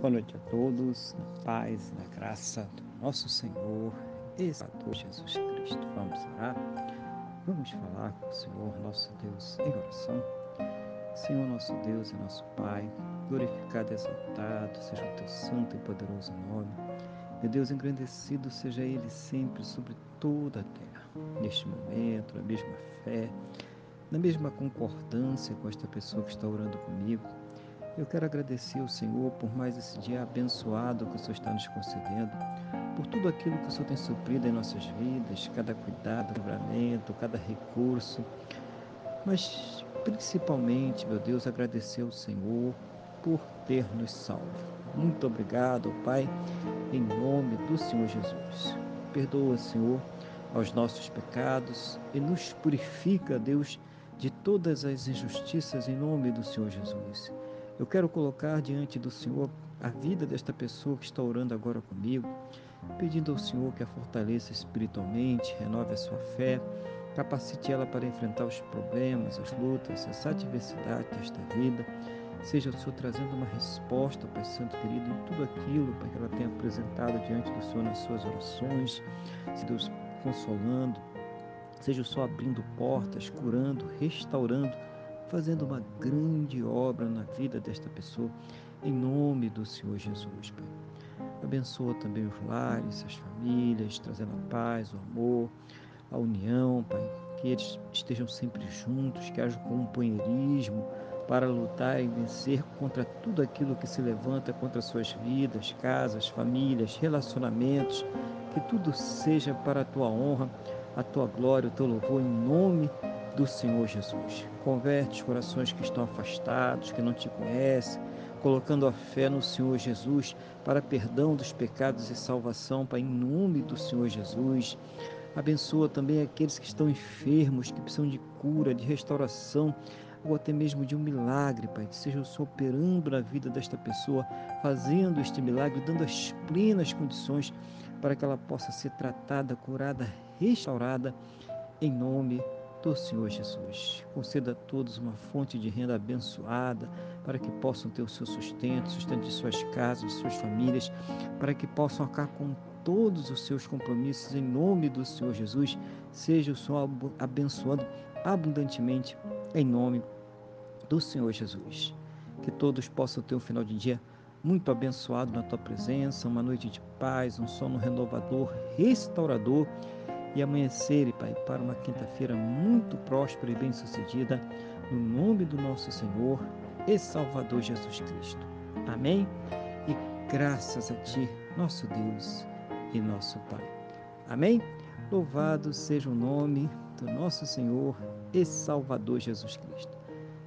Boa noite a todos, na paz, na graça do nosso Senhor e Salvador Jesus Cristo. Vamos orar, vamos falar com o Senhor, nosso Deus, em oração. Senhor, nosso Deus e nosso Pai, glorificado e exaltado seja o teu santo e poderoso nome. Meu Deus, engrandecido seja Ele sempre sobre toda a terra. Neste momento, na mesma fé, na mesma concordância com esta pessoa que está orando comigo, eu quero agradecer ao Senhor por mais esse dia abençoado que o Senhor está nos concedendo, por tudo aquilo que o Senhor tem suprido em nossas vidas, cada cuidado, livramento, cada recurso, mas principalmente, meu Deus, agradecer ao Senhor por ter nos salvo. Muito obrigado, Pai, em nome do Senhor Jesus. Perdoa, Senhor, aos nossos pecados e nos purifica, Deus, de todas as injustiças em nome do Senhor Jesus. Eu quero colocar diante do Senhor a vida desta pessoa que está orando agora comigo, pedindo ao Senhor que a fortaleça espiritualmente, renove a sua fé, capacite ela para enfrentar os problemas, as lutas, essa adversidade desta vida. Seja o Senhor trazendo uma resposta, Pai Santo querido, em tudo aquilo que ela tem apresentado diante do Senhor nas suas orações, se Deus consolando, seja o Senhor abrindo portas, curando, restaurando fazendo uma grande obra na vida desta pessoa, em nome do Senhor Jesus, Pai. Abençoa também os lares, as famílias, trazendo a paz, o amor, a união, Pai. Que eles estejam sempre juntos, que haja companheirismo para lutar e vencer contra tudo aquilo que se levanta contra suas vidas, casas, famílias, relacionamentos. Que tudo seja para a tua honra, a tua glória, o teu louvor, em nome do Senhor Jesus. Converte os corações que estão afastados, que não te conhecem, colocando a fé no Senhor Jesus para perdão dos pecados e salvação, Pai, em nome do Senhor Jesus. Abençoa também aqueles que estão enfermos, que precisam de cura, de restauração, ou até mesmo de um milagre, Pai. Que seja o Senhor operando na vida desta pessoa, fazendo este milagre, dando as plenas condições para que ela possa ser tratada, curada, restaurada, em nome do Senhor Jesus. Conceda a todos uma fonte de renda abençoada, para que possam ter o seu sustento, sustento de suas casas, de suas famílias, para que possam acabar com todos os seus compromissos em nome do Senhor Jesus. Seja o Senhor abençoando abundantemente em nome do Senhor Jesus. Que todos possam ter um final de dia muito abençoado na tua presença, uma noite de paz, um sono renovador, restaurador e amanhecer, Pai, para uma quinta-feira muito próspera e bem-sucedida, no nome do nosso Senhor e Salvador Jesus Cristo. Amém? E graças a Ti, nosso Deus e nosso Pai. Amém? Louvado seja o nome do nosso Senhor e Salvador Jesus Cristo.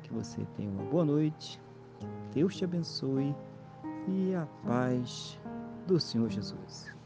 Que você tenha uma boa noite, que Deus te abençoe e a paz do Senhor Jesus.